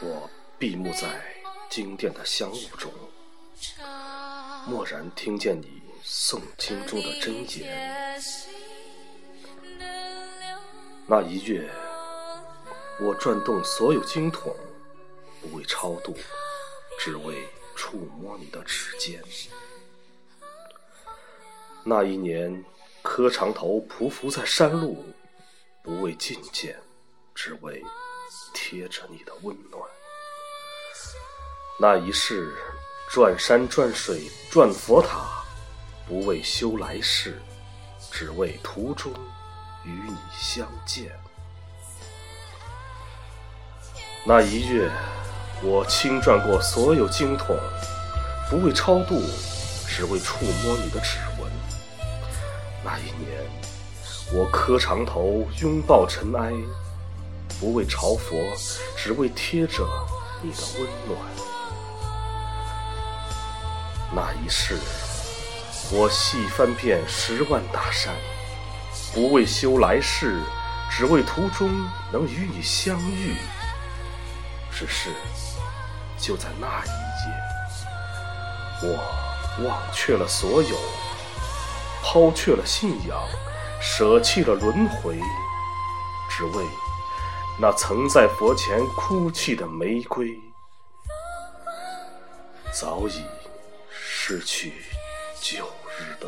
我闭目在经殿的香雾中，蓦然听见你诵经中的真言。那一月，我转动所有经筒，不为超度，只为触摸你的指尖。那一年，磕长头匍匐在山路，不为觐见，只为贴着你的温暖。那一世，转山转水转佛塔，不为修来世，只为途中与你相见。那一月，我轻转过所有经筒，不为超度，只为触摸你的指纹。那一年，我磕长头拥抱尘埃，不为朝佛，只为贴着你的温暖。那一世，我细翻遍十万大山，不为修来世，只为途中能与你相遇。只是，就在那一夜，我忘却了所有。抛却了信仰，舍弃了轮回，只为那曾在佛前哭泣的玫瑰，早已失去旧日的